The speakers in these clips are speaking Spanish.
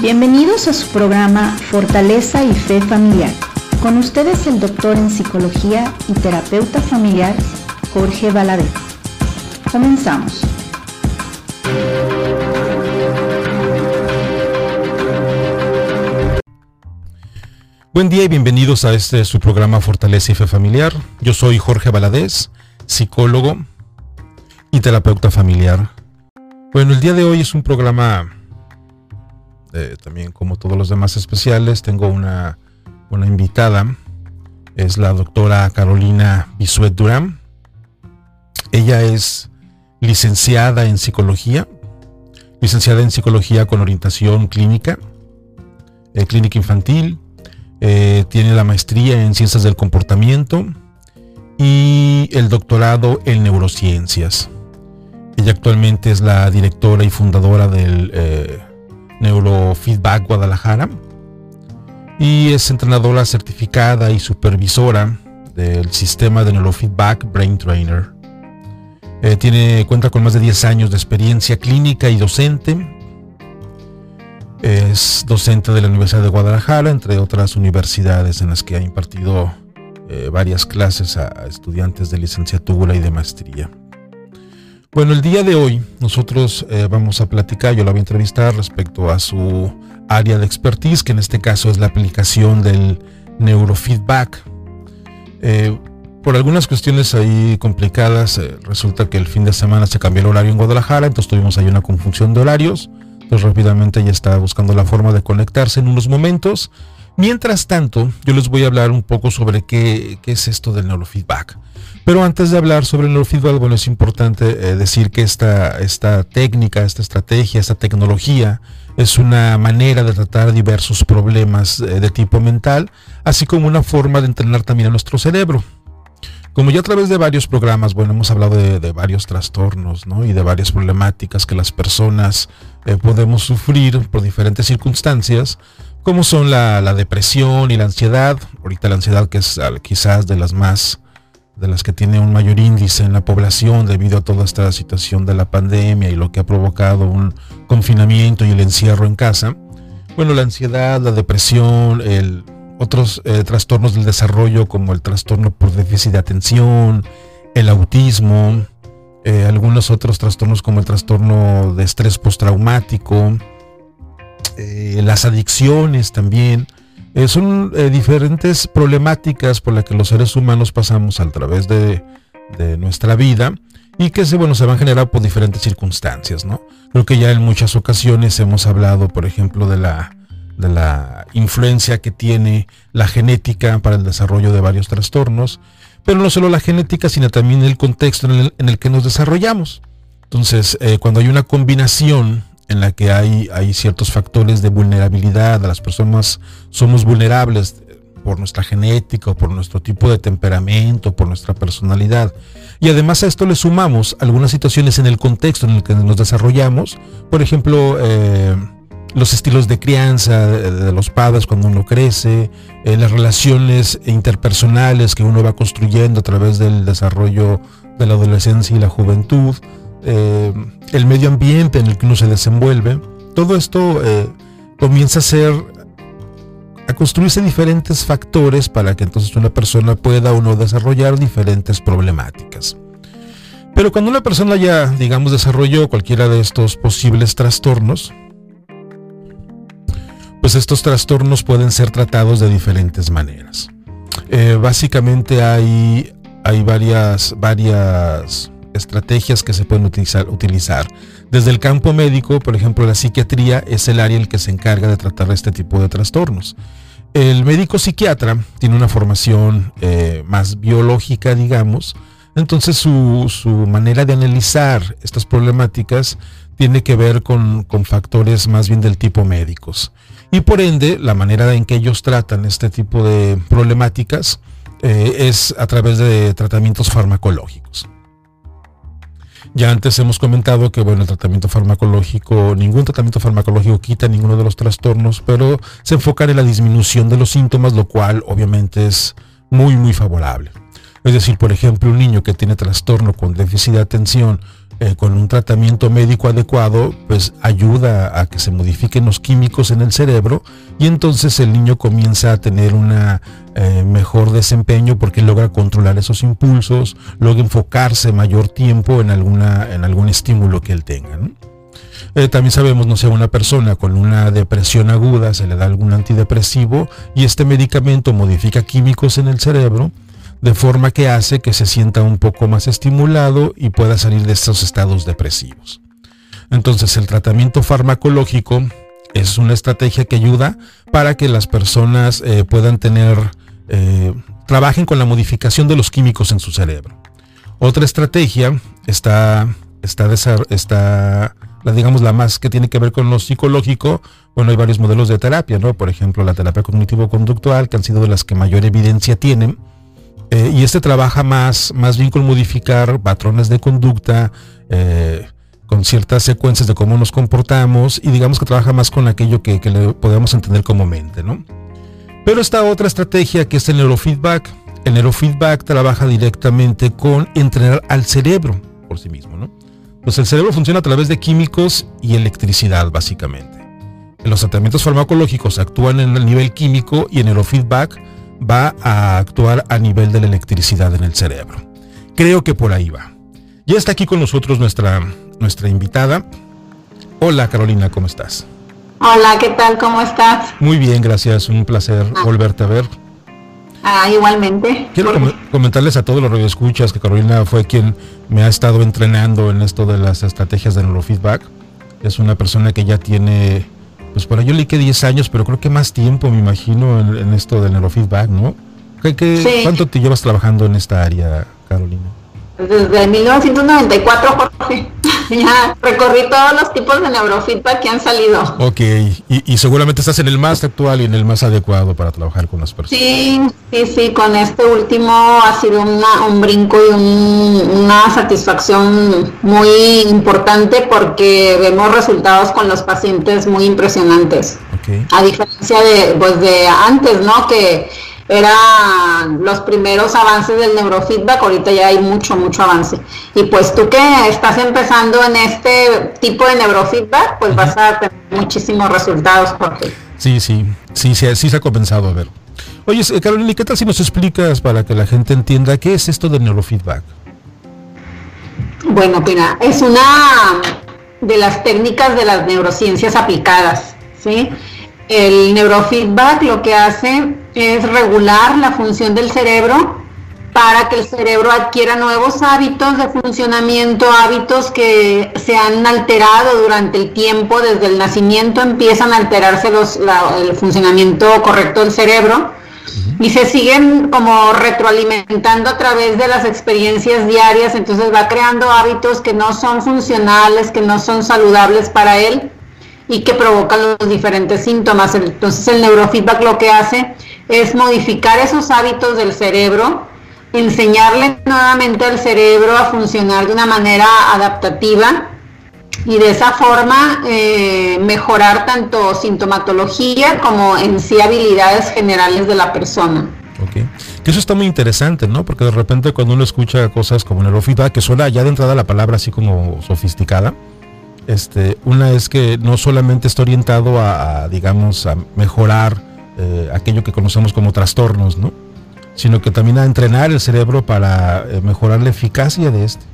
Bienvenidos a su programa Fortaleza y Fe Familiar. Con ustedes el doctor en psicología y terapeuta familiar Jorge Valadez. Comenzamos. Buen día y bienvenidos a este su programa Fortaleza y Fe Familiar. Yo soy Jorge Valadez, psicólogo y terapeuta familiar. Bueno, el día de hoy es un programa eh, también como todos los demás especiales. Tengo una, una invitada, es la doctora Carolina Bisuet Durán. Ella es licenciada en psicología, licenciada en psicología con orientación clínica, eh, clínica infantil, eh, tiene la maestría en ciencias del comportamiento y el doctorado en neurociencias. Ella actualmente es la directora y fundadora del Neurofeedback Guadalajara y es entrenadora certificada y supervisora del sistema de Neurofeedback Brain Trainer. Eh, tiene, cuenta con más de 10 años de experiencia clínica y docente. Es docente de la Universidad de Guadalajara, entre otras universidades en las que ha impartido eh, varias clases a, estudiantes de licenciatura y de maestría. Bueno, el día de hoy nosotros eh, vamos a platicar, yo la voy a entrevistar respecto a su área de expertise, que en este caso es la aplicación del neurofeedback por algunas cuestiones ahí complicadas, eh, resulta que el fin de semana se cambió el horario en Guadalajara, entonces tuvimos ahí una confusión de horarios. Entonces rápidamente ya está buscando la forma de conectarse en unos momentos. Mientras tanto, yo les voy a hablar un poco sobre qué, es esto del neurofeedback. Pero antes de hablar sobre el neurofeedback, bueno, es importante eh, decir que esta, técnica, esta estrategia, esta tecnología es una manera de tratar diversos problemas eh, de tipo mental, así como una forma de entrenar también a nuestro cerebro. Como ya a través de varios programas, bueno, hemos hablado de, varios trastornos, ¿no? Y de varias problemáticas que las personas eh, podemos sufrir por diferentes circunstancias, como son la, depresión y la ansiedad. Ahorita la ansiedad que es quizás de las más, de las que tiene un mayor índice en la población debido a toda esta situación de la pandemia y lo que ha provocado un confinamiento y el encierro en casa. Bueno, la ansiedad, la depresión, el, otros eh, trastornos del desarrollo como el trastorno por déficit de atención, el autismo, eh, algunos otros trastornos como el trastorno de estrés postraumático, eh, las adicciones también. son diferentes problemáticas por las que los seres humanos pasamos a través de, de nuestra vida y que se, bueno, se van a generar por diferentes circunstancias, ¿no? Creo que ya en muchas ocasiones hemos hablado, por ejemplo, de la de la influencia que tiene la genética para el desarrollo de varios trastornos, pero no solo la genética, sino también el contexto en el, que nos desarrollamos. Entonces, eh, cuando hay una combinación en la que hay, hay ciertos factores de vulnerabilidad, las personas somos vulnerables por nuestra genética por nuestro tipo de temperamento, por nuestra personalidad. Y además a esto le sumamos algunas situaciones en el contexto en el que nos desarrollamos. Por ejemplo, eh, los estilos de crianza de, los padres cuando uno crece, eh, las relaciones interpersonales que uno va construyendo a través del desarrollo de la adolescencia y la juventud, eh, el medio ambiente en el que uno se desenvuelve, todo esto eh, comienza a ser a construirse diferentes factores para que entonces una persona pueda o no desarrollar diferentes problemáticas. Pero cuando una persona ya, digamos, desarrolló cualquiera de estos posibles trastornos, pues estos trastornos pueden ser tratados de diferentes maneras. Eh, básicamente hay, hay varias, varias estrategias que se pueden utilizar. Desde el campo médico, por ejemplo, la psiquiatría es el área en que se encarga de tratar este tipo de trastornos. El médico psiquiatra tiene una formación eh, más biológica, digamos, entonces su, su, manera de analizar estas problemáticas tiene que ver con, con factores más bien del tipo médicos y por ende la manera en que ellos tratan este tipo de problemáticas eh, es a través de tratamientos farmacológicos. Ya antes hemos comentado que bueno, el tratamiento farmacológico, ningún tratamiento farmacológico quita ninguno de los trastornos, pero se enfoca en la disminución de los síntomas, lo cual obviamente es muy muy favorable. Es decir, por ejemplo, un niño que tiene trastorno con déficit de atención eh, con un tratamiento médico adecuado, pues ayuda a que se modifiquen los químicos en el cerebro y entonces el niño comienza a tener un eh, mejor desempeño porque logra controlar esos impulsos, logra enfocarse mayor tiempo en, alguna, en algún estímulo que él tenga. Eh, también sabemos, no sé, una persona con una depresión aguda se le da algún antidepresivo y este medicamento modifica químicos en el cerebro de forma que hace que se sienta un poco más estimulado y pueda salir de estos estados depresivos. Entonces el tratamiento farmacológico es una estrategia que ayuda para que las personas eh, puedan tener, eh, trabajen con la modificación de los químicos en su cerebro. Otra estrategia está, está, está la, digamos, la más que tiene que ver con lo psicológico. Bueno, hay varios modelos de terapia, ¿no? Por ejemplo, la terapia cognitivo-conductual, que han sido de las que mayor evidencia tienen eh, y este trabaja más, más bien con modificar patrones de conducta, eh, con ciertas secuencias de cómo nos comportamos y digamos que trabaja más con aquello que, le podemos entender como mente, ¿no? Pero esta otra estrategia que es el neurofeedback, el neurofeedback trabaja directamente con entrenar al cerebro por sí mismo, ¿no? Pues el cerebro funciona a través de químicos y electricidad, básicamente. Los tratamientos farmacológicos actúan en el nivel químico y el neurofeedback va a actuar a nivel de la electricidad en el cerebro. Creo que por ahí va. Ya está aquí con nosotros nuestra, nuestra invitada. Hola Carolina, ¿cómo estás? Hola, ¿qué tal? ¿Cómo estás? Muy bien, gracias. Un placer ah. volverte a ver. Ah, igualmente. Quiero comentarles a todos los radioescuchas que Carolina fue quien me ha estado entrenando en esto de las estrategias de neurofeedback. Es una persona que ya tiene pues por yo leí que 10 años, pero creo que más tiempo, me imagino, en, esto del neurofeedback, ¿no? ¿Qué, ¿Cuánto te llevas trabajando en esta área, Carolina? Desde 1994, Jorge. Ya recorrí todos los tipos de neurofeedback que han salido. Ok, y, seguramente estás en el más actual y en el más adecuado para trabajar con las personas. Sí, sí, sí, con este último ha sido un brinco y una satisfacción muy importante porque vemos resultados con los pacientes muy impresionantes. Okay. A diferencia de, pues de antes, ¿no? Que eran los primeros avances del neurofeedback, ahorita ya hay mucho, mucho avance. Y pues tú que estás empezando en este tipo de neurofeedback, pues vas a tener muchísimos resultados, Jorge. Sí, sí, sí, sí, sí se ha comenzado a ver. Oye, Carolina, ¿qué tal si nos explicas para que la gente entienda qué es esto del neurofeedback? Bueno, mira, es una de las técnicas de las neurociencias aplicadas, ¿sí? El neurofeedback lo que hace es regular la función del cerebro para que el cerebro adquiera nuevos hábitos de funcionamiento, hábitos que se han alterado durante el tiempo, desde el nacimiento empiezan a alterarse los, el funcionamiento correcto del cerebro y se siguen como retroalimentando a través de las experiencias diarias, entonces va creando hábitos que no son funcionales, que no son saludables para él y que provocan los diferentes síntomas. Entonces el neurofeedback lo que hace es modificar esos hábitos del cerebro, enseñarle nuevamente al cerebro a funcionar de una manera adaptativa y de esa forma eh, mejorar tanto sintomatología como en sí habilidades generales de la persona. Ok, que eso está muy interesante, ¿no? Porque de repente cuando uno escucha cosas como neurofeedback, que suena ya de entrada la palabra así como sofisticada, este, una es que no solamente está orientado a, digamos, a mejorar eh, aquello que conocemos como trastornos, ¿no? Sino que también a entrenar el cerebro para eh, mejorar la eficacia de este.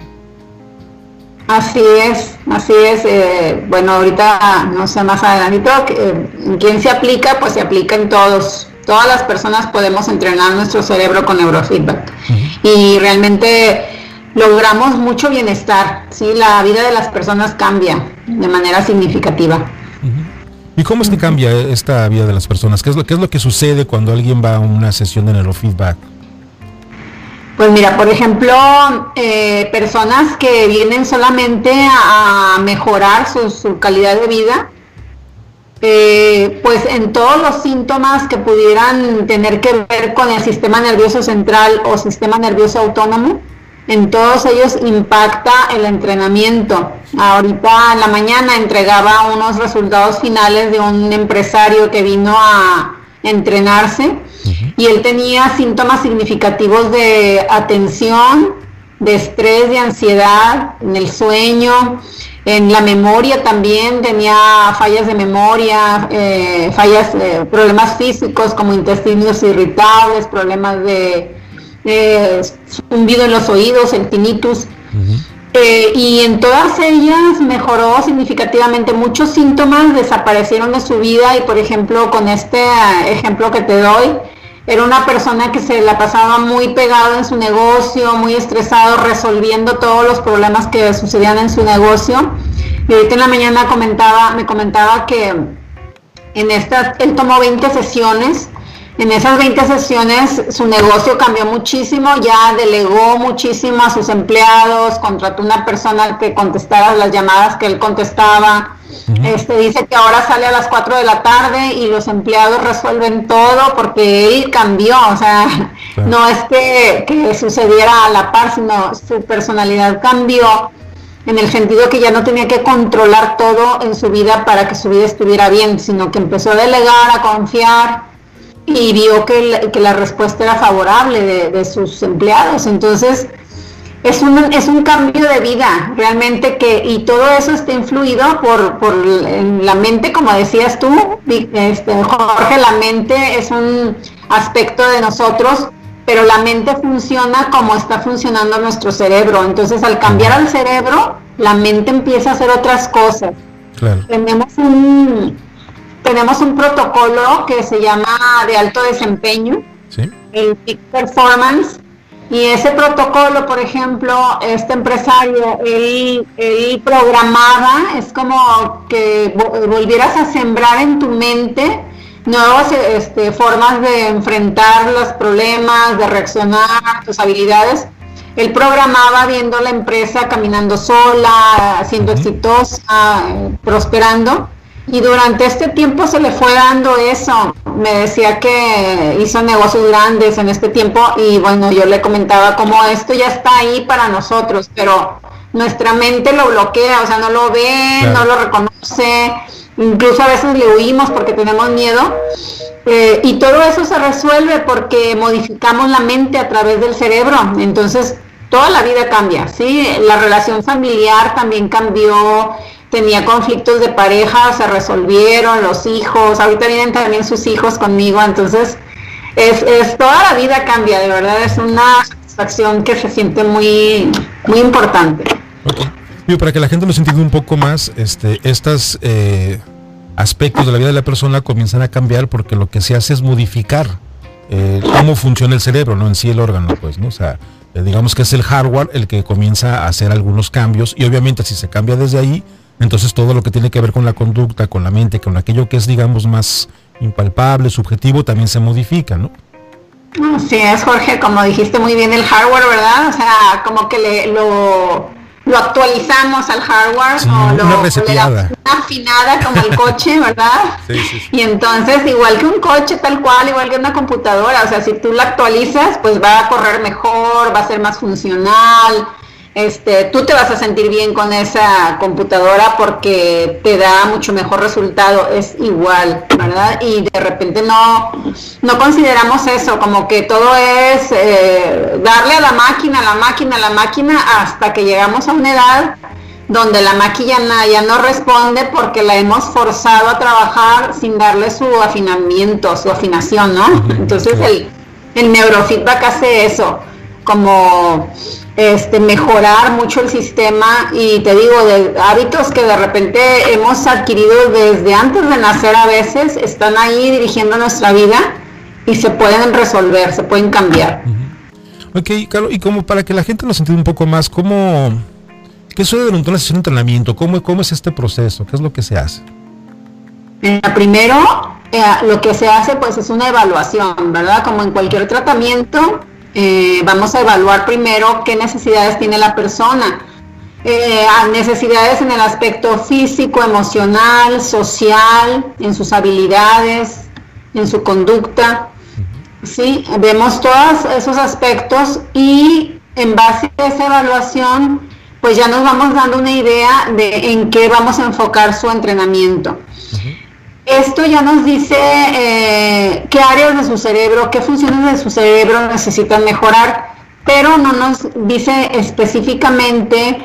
Así es, así es. Eh, bueno, ahorita no sé más adelante, en quién se aplica, pues se aplica en todos. Todas las personas podemos entrenar nuestro cerebro con neurofeedback. Y realmente logramos mucho bienestar, ¿sí? La vida de las personas cambia de manera significativa. ¿Y cómo es que cambia esta vida de las personas? ¿Qué es lo, qué es lo que sucede cuando alguien va a una sesión de neurofeedback? Pues mira, por ejemplo, eh, personas que vienen solamente a, mejorar su, calidad de vida, eh, pues en todos los síntomas que pudieran tener que ver con el sistema nervioso central o sistema nervioso autónomo, en todos ellos impacta el entrenamiento. Ahorita en la mañana entregaba unos resultados finales de un empresario que vino a entrenarse y él tenía síntomas significativos de atención, de estrés, de ansiedad, en el sueño, en la memoria también tenía fallas de memoria, eh, fallas, eh, problemas físicos como intestinos irritables, problemas de zumbido en los oídos, el tinnitus. Eh, y en todas ellas mejoró significativamente. Muchos síntomas desaparecieron de su vida y, por ejemplo, con este ejemplo que te doy, era una persona que se la pasaba muy pegado en su negocio, muy estresado, resolviendo todos los problemas que sucedían en su negocio. Y ahorita en la mañana comentaba, me comentaba que en estas, él tomó 20 sesiones en esas 20 sesiones su negocio cambió muchísimo, ya delegó muchísimo a sus empleados, contrató una persona que contestara las llamadas que él contestaba. Este dice que ahora sale a las 4 de la tarde y los empleados resuelven todo porque él cambió, o sea, no es que, que sucediera a la par, sino su personalidad cambió en el sentido que ya no tenía que controlar todo en su vida para que su vida estuviera bien, sino que empezó a delegar, a confiar y vio que, la respuesta era favorable de, sus empleados. Entonces, es un, es un cambio de vida, realmente que, y todo eso está influido por, por la mente, como decías tú, este, Jorge, la mente es un aspecto de nosotros, pero la mente funciona como está funcionando nuestro cerebro. Entonces, al cambiar al cerebro, la mente empieza a hacer otras cosas. Tenemos un, tenemos un protocolo que se llama de alto desempeño, el Peak Performance, y ese protocolo, por ejemplo, este empresario, él, él programaba, es como que volvieras a sembrar en tu mente nuevas este, formas de enfrentar los problemas, de reaccionar, tus habilidades. Él programaba viendo la empresa caminando sola, siendo exitosa, prosperando y durante este tiempo se le fue dando eso. Me decía que hizo negocios grandes en este tiempo y bueno, yo le comentaba como esto ya está ahí para nosotros, pero nuestra mente lo bloquea, o sea, no lo ve, no lo reconoce, incluso a veces le huimos porque tenemos miedo. Eh, y todo eso se resuelve porque modificamos la mente a través del cerebro. Entonces, toda la vida cambia, ¿sí? La relación familiar también cambió, tenía conflictos de pareja, se resolvieron los hijos, ahorita vienen también sus hijos conmigo, entonces es, es toda la vida cambia, de verdad es una satisfacción que se siente muy, muy importante. para que la gente lo entienda un poco más, este, estos eh, aspectos de la vida de la persona comienzan a cambiar porque lo que se hace es modificar eh, cómo funciona el cerebro, no en sí el órgano, pues, ¿no? O sea, eh, digamos que es el hardware el que comienza a hacer algunos cambios y obviamente si se cambia desde ahí, entonces todo lo que tiene que ver con la conducta, con la mente, con aquello que es, digamos, más impalpable, subjetivo, también se modifica, ¿no? Sí, es Jorge, como dijiste muy bien el hardware, ¿verdad? O sea, como que le, lo, lo actualizamos al hardware o lo. Una afinada como el coche, ¿verdad? Sí, sí, Y entonces, igual que un coche tal cual, igual que una computadora, o sea, si tú la actualizas, pues va a correr mejor, va a ser más funcional, este, tú te vas a sentir bien con esa computadora porque te da mucho mejor resultado, es igual, ¿verdad? Y de repente no, no consideramos eso, como que todo es eh, darle a la máquina, a la máquina, a la máquina, hasta que llegamos a una edad donde la máquina ya no responde porque la hemos forzado a trabajar sin darle su afinamiento, su afinación, ¿no? Entonces el, el neurofeedback hace eso, como este, mejorar mucho el sistema y te digo, de hábitos que de repente hemos adquirido desde antes de nacer a veces, están ahí dirigiendo nuestra vida y se pueden resolver, se pueden cambiar. Ok, Carlos, y como para que la gente nos entienda un poco más, ¿cómo, ¿qué sucede durante una sesión de entrenamiento? ¿Cómo, ¿Cómo es este proceso? ¿Qué es lo que se hace? primero, eh, lo que se hace pues es una evaluación, ¿verdad? Como en cualquier tratamiento, eh, vamos a evaluar primero qué necesidades tiene la persona. Eh, necesidades en el aspecto físico, emocional, social, en sus habilidades, en su conducta. ¿sí? Vemos todos esos aspectos y en base a esa evaluación, pues ya nos vamos dando una idea de en qué vamos a enfocar su entrenamiento. Esto ya nos dice eh, qué áreas de su cerebro, qué funciones de su cerebro necesitan mejorar. pero no nos dice específicamente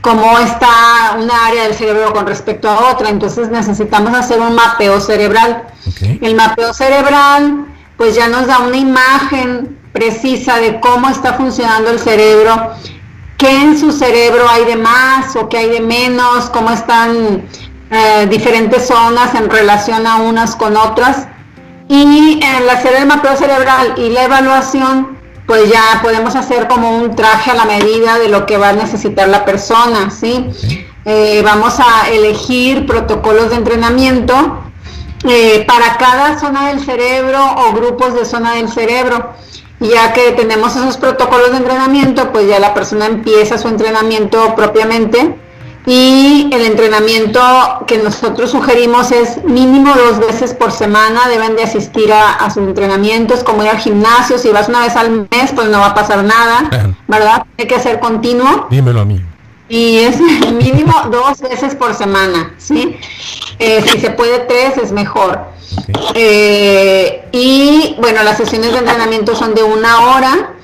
cómo está una área del cerebro con respecto a otra, entonces necesitamos hacer un mapeo cerebral. El mapeo cerebral pues ya nos da una imagen precisa de cómo está funcionando el cerebro, qué en su cerebro hay de más o qué hay de menos, cómo están eh, diferentes zonas en relación a unas con otras. Y en hacer el mapeo cerebral y la evaluación, pues ya podemos hacer como un traje a la medida de lo que va a necesitar la persona, ¿sí? Eh, vamos a elegir protocolos de entrenamiento eh, para cada zona del cerebro o grupos de zona del cerebro. Ya que tenemos esos protocolos de entrenamiento, pues ya la persona empieza su entrenamiento propiamente y el entrenamiento que nosotros sugerimos es mínimo dos veces por semana, deben de asistir a, a sus entrenamientos, como ir al gimnasio, si vas una vez al mes, pues no va a pasar nada, ¿verdad? Hay que ser continuo. Dímelo a mí y es mínimo dos veces por semana, ¿sí? Eh, si se puede tres es mejor. Eh, y bueno, las sesiones de entrenamiento son de una hora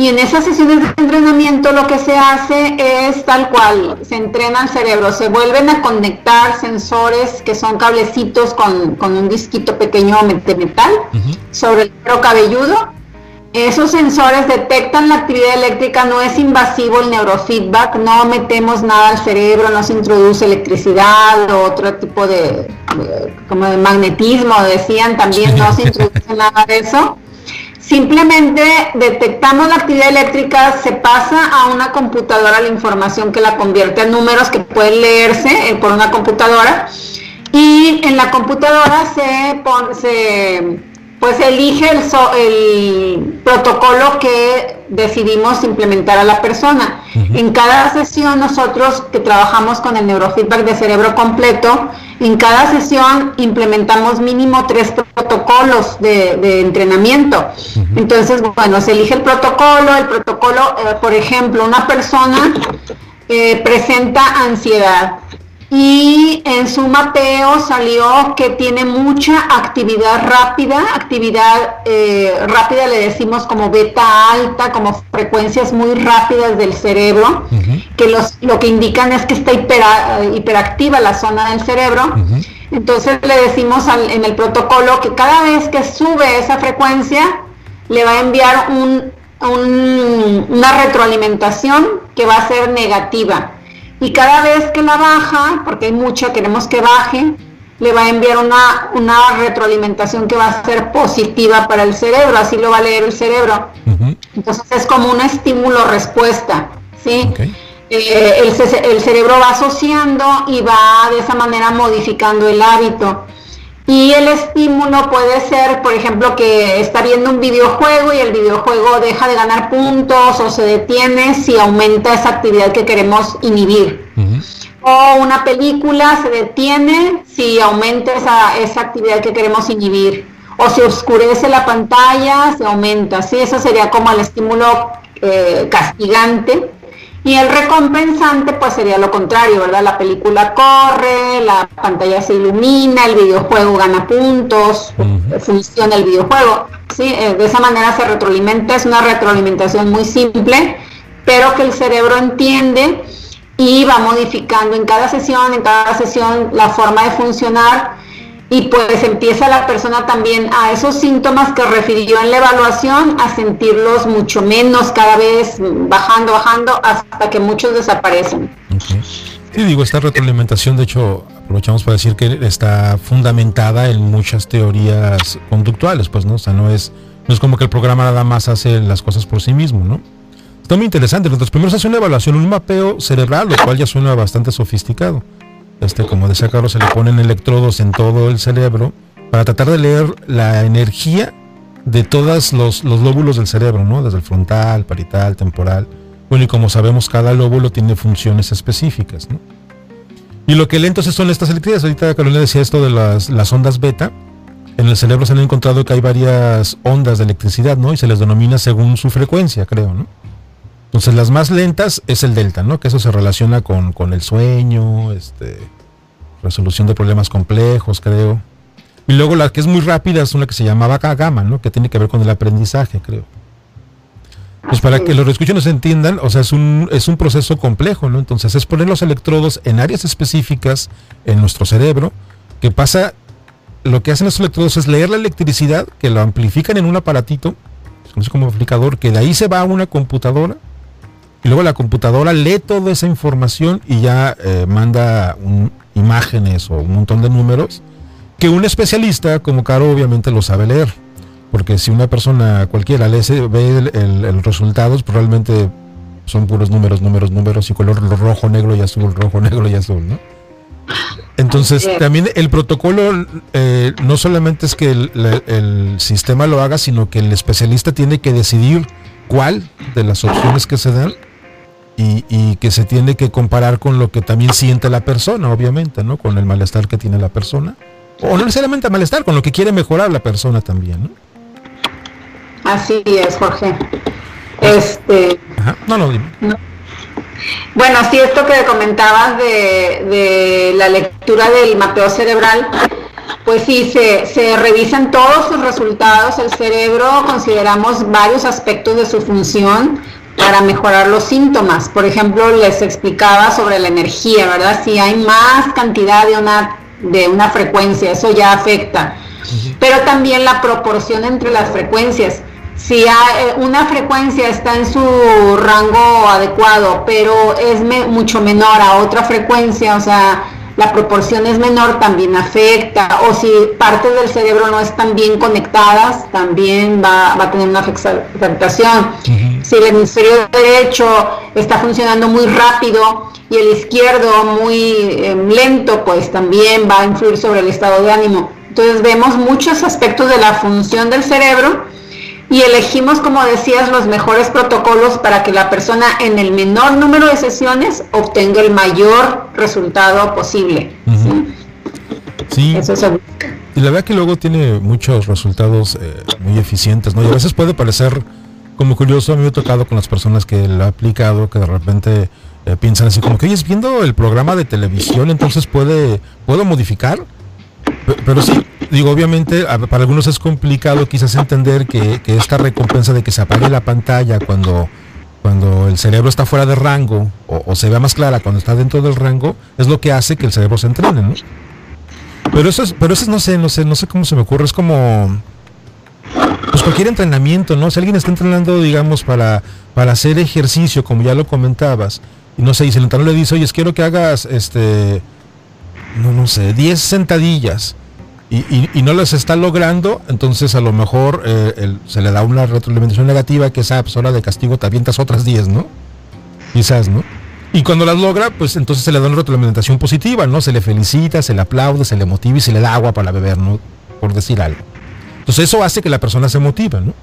y en esas sesiones de entrenamiento lo que se hace es tal cual, se entrena el cerebro, se vuelven a conectar sensores que son cablecitos con, un disquito pequeño de metal sobre el cuero cabelludo esos sensores detectan la actividad eléctrica, no es invasivo el neurofeedback, no metemos nada al cerebro, no se introduce electricidad o otro tipo de, como de magnetismo, decían también, no se introduce nada de eso. Simplemente detectamos la actividad eléctrica, se pasa a una computadora la información que la convierte en números que pueden leerse eh, por una computadora. Y en la computadora se, pone, se pues elige el, el, protocolo que decidimos implementar a la persona. En cada sesión nosotros que trabajamos con el neurofeedback de cerebro completo, en cada sesión implementamos mínimo tres protocolos de, entrenamiento. Entonces, bueno, se elige el protocolo, el protocolo, eh, por ejemplo, una persona eh, presenta ansiedad y en su mapeo salió que tiene mucha actividad rápida, actividad eh, rápida le decimos como beta alta, como frecuencias muy rápidas del cerebro, que los, lo que indican es que está hiperactiva la zona del cerebro. Entonces le decimos en el protocolo que cada vez que sube esa frecuencia, le va a enviar un, una retroalimentación que va a ser negativa y cada vez que la baja, porque hay mucha, queremos que baje, le va a enviar una, una retroalimentación que va a ser positiva para el cerebro, así lo va a leer el cerebro. Entonces es como un estímulo-respuesta, ¿sí? Eh, el, el cerebro va asociando y va de esa manera modificando el hábito. Y el estímulo puede ser, por ejemplo, que está viendo un videojuego y el videojuego deja de ganar puntos o se detiene si aumenta esa actividad que queremos inhibir. O una película se detiene si aumenta esa, esa actividad que queremos inhibir. O si oscurece la pantalla, se aumenta. Sí, eso sería como el estímulo eh, castigante y el recompensante pues sería lo contrario, ¿verdad? La película corre, la pantalla se ilumina, el videojuego gana puntos, funciona el videojuego. ¿sí? Eh, de esa manera se retroalimenta, es una retroalimentación muy simple, pero que el cerebro entiende y va modificando en cada sesión, en cada sesión la forma de funcionar y pues empieza la persona también a esos síntomas que refirió en la evaluación a sentirlos mucho menos cada vez bajando, bajando hasta que muchos desaparecen. Sí, digo, esta retroalimentación de hecho aprovechamos para decir que está fundamentada en muchas teorías conductuales, pues no, o sea, no es no es como que el programa nada más hace las cosas por sí mismo, ¿no? Está muy interesante. Entonces, primero se hace una evaluación, un mapeo cerebral, lo cual ya suena bastante sofisticado este, como decía Carlos, se le ponen electrodos en todo el cerebro para tratar de leer la energía de todos los, lóbulos del cerebro, ¿no? Desde el frontal, parital, temporal. Bueno, y como sabemos, cada lóbulo tiene funciones específicas, ¿no? Y lo que lee entonces son estas electricidades. Ahorita Carolina decía esto de las, las ondas beta. En el cerebro se han encontrado que hay varias ondas de electricidad, ¿no? Y se les denomina según su frecuencia, creo, ¿no? Entonces las más lentas es el delta, ¿no? Que eso se relaciona con, el sueño, este, resolución de problemas complejos, creo. Y luego la que es muy rápida es una que se llamaba gamma, ¿no? Que tiene que ver con el aprendizaje, creo. Pues para que los escuchen entiendan, o sea, es un, es un proceso complejo, ¿no? Entonces es poner los electrodos en áreas específicas en nuestro cerebro, que pasa, lo que hacen los electrodos es leer la electricidad, que lo amplifican en un aparatito, es como amplificador, que de ahí se va a una computadora, y luego la computadora lee toda esa información y ya eh, manda imágenes o un montón de números, que un especialista como Caro obviamente lo sabe leer. Porque si una persona cualquiera lee, ve el, el, resultados, probablemente son puros números, números, números y color rojo, negro y azul, rojo, negro y azul, ¿no? Entonces, también el protocolo eh, no solamente es que el, sistema lo haga, sino que el especialista tiene que decidir cuál de las opciones que se dan y, y, que se tiene que comparar con lo que también siente la persona, obviamente, ¿no? Con el malestar que tiene la persona. O no necesariamente malestar, con lo que quiere mejorar la persona también, ¿no? Así es, Jorge. Este. No, no, dime. Bueno, sí, esto que comentabas de, la lectura del mapeo cerebral, pues sí, se, se, revisan todos sus resultados. El cerebro consideramos varios aspectos de su función para mejorar los síntomas. Por ejemplo, les explicaba sobre la energía, ¿verdad? Si hay más cantidad de una, de una frecuencia, eso ya afecta. Pero también la proporción entre las frecuencias si hay, una frecuencia está en su rango adecuado, pero es mucho menor a otra frecuencia, o sea, la proporción es menor, también afecta. O si partes del cerebro no están bien conectadas, también va, a tener una afectación. Si el hemisferio derecho está funcionando muy rápido y el izquierdo muy em, lento, pues también va a influir sobre el estado de ánimo. Entonces vemos muchos aspectos de la función del cerebro y elegimos, como decías, los mejores protocolos para que la persona en el menor número de sesiones obtenga el mayor resultado posible. Sí. Eso es y la verdad que luego tiene muchos resultados eh, muy eficientes, ¿no? Y a veces puede parecer como curioso, a mí me ha tocado con las personas que lo ha aplicado, que de repente eh, piensan así como que, oye, es viendo el programa de televisión, entonces puede, puedo modificar. Pero sí, digo, obviamente para algunos es complicado quizás entender que, esta recompensa de que se apague la pantalla cuando, cuando el cerebro está fuera de rango o, se vea más clara cuando está dentro del rango es lo que hace que el cerebro se entrene, ¿no? Pero eso es, pero eso es, no sé, no sé, no sé cómo se me ocurre, es como pues cualquier entrenamiento, ¿no? Si alguien está entrenando, digamos, para, para hacer ejercicio, como ya lo comentabas, y no sé, y si el entrenador le dice, oye, quiero que hagas este no, no sé, 10 sentadillas y, no las está logrando, entonces a lo mejor eh, se le da una retroalimentación negativa que esa hora de castigo te avientas otras 10, ¿no? Quizás, ¿no? Y cuando las logra, pues entonces se le da una retroalimentación positiva, ¿no? Se le felicita, se le aplaude, se le motiva y se le da agua para beber, ¿no? Por decir algo. Entonces eso hace que la persona se motiva, ¿no?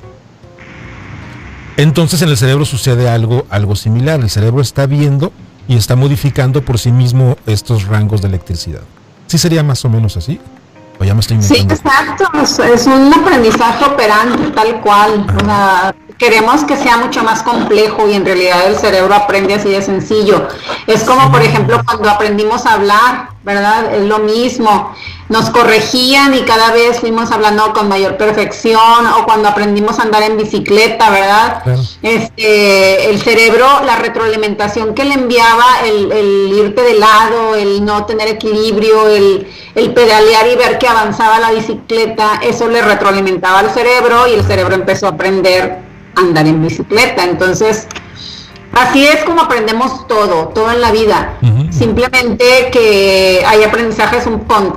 Entonces en el cerebro sucede algo, algo similar. El cerebro está viendo y está modificando por sí mismo estos rangos de electricidad. ¿Sí sería más o menos así? ¿O ya me estoy Sí, exacto. Es un aprendizaje operante tal cual. Queremos que sea mucho más complejo y en realidad el cerebro aprende así de sencillo. Es como, por ejemplo, cuando aprendimos a hablar, ¿verdad? Es lo mismo nos corregían y cada vez fuimos hablando con mayor perfección o cuando aprendimos a andar en bicicleta, ¿verdad? Este, el cerebro, la retroalimentación que le enviaba, el, irte de lado, el no tener equilibrio, el, el pedalear y ver que avanzaba la bicicleta, eso le retroalimentaba al cerebro y el cerebro empezó a aprender andar en bicicleta. Entonces, Así es como aprendemos todo, todo en la vida. Simplemente que hay aprendizajes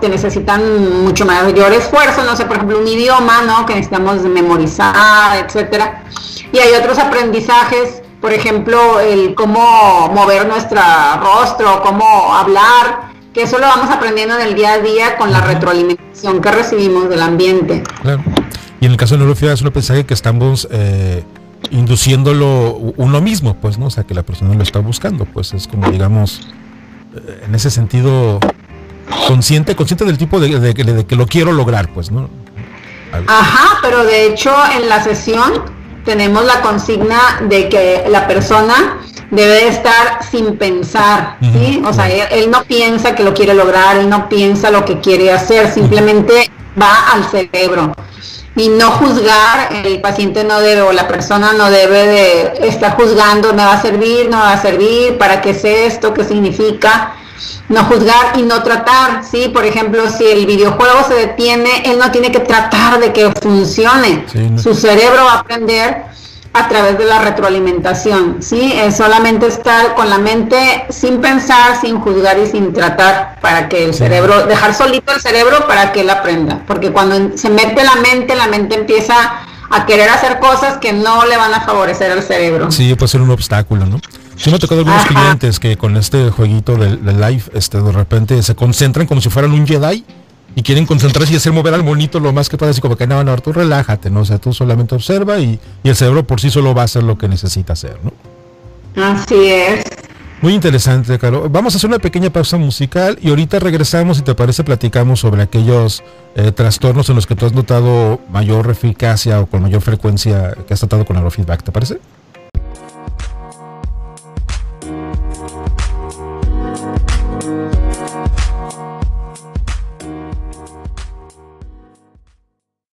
que necesitan mucho mayor esfuerzo, no sé, por ejemplo, un idioma, ¿no? Que necesitamos memorizar, etcétera. Y hay otros aprendizajes, por ejemplo, el cómo mover nuestro rostro, cómo hablar, que eso lo vamos aprendiendo en el día a día con la retroalimentación que recibimos del ambiente. Claro. Y en el caso de neurofibra es un aprendizaje que estamos eh, induciéndolo uno mismo, pues, ¿no? O sea, que la persona lo está buscando, pues es como, digamos, eh, en ese sentido, consciente, consciente del tipo de, que lo quiero lograr, pues, ¿no? Ajá, pero de hecho en la sesión tenemos la consigna de que la persona debe estar sin pensar, ¿sí? O sea, él, no piensa que lo quiere lograr, él no piensa lo que quiere hacer, simplemente va al cerebro. Y no juzgar, el paciente no debe o la persona no debe de estar juzgando, me va a servir, no va a servir, para qué es esto, qué significa, no juzgar y no tratar, ¿sí? Por ejemplo, si el videojuego se detiene, él no tiene que tratar de que funcione, su cerebro va a aprender a través de la retroalimentación, ¿sí? Es solamente estar con la mente sin pensar, sin juzgar y sin tratar para que el cerebro, dejar solito el cerebro para que él aprenda, porque cuando se mete la mente, la mente empieza a querer hacer cosas que no le van a favorecer al cerebro. Sí, puede ser un obstáculo, ¿no? Yo me he tocado algunos clientes que con este jueguito de, de live, este, de repente se concentran como si fueran un Jedi y quieren concentrarse y hacer mover al monito lo más que pueda, así como que no, no, tú relájate, ¿no? O sea, tú solamente observa y, el cerebro por sí solo va a hacer lo que necesita hacer, ¿no? Así es. Muy interesante, Caro. Vamos a hacer una pequeña pausa musical y ahorita regresamos, si te parece, platicamos sobre aquellos eh, trastornos en los que tú has notado mayor eficacia o con mayor frecuencia que has tratado con neurofeedback, ¿te parece?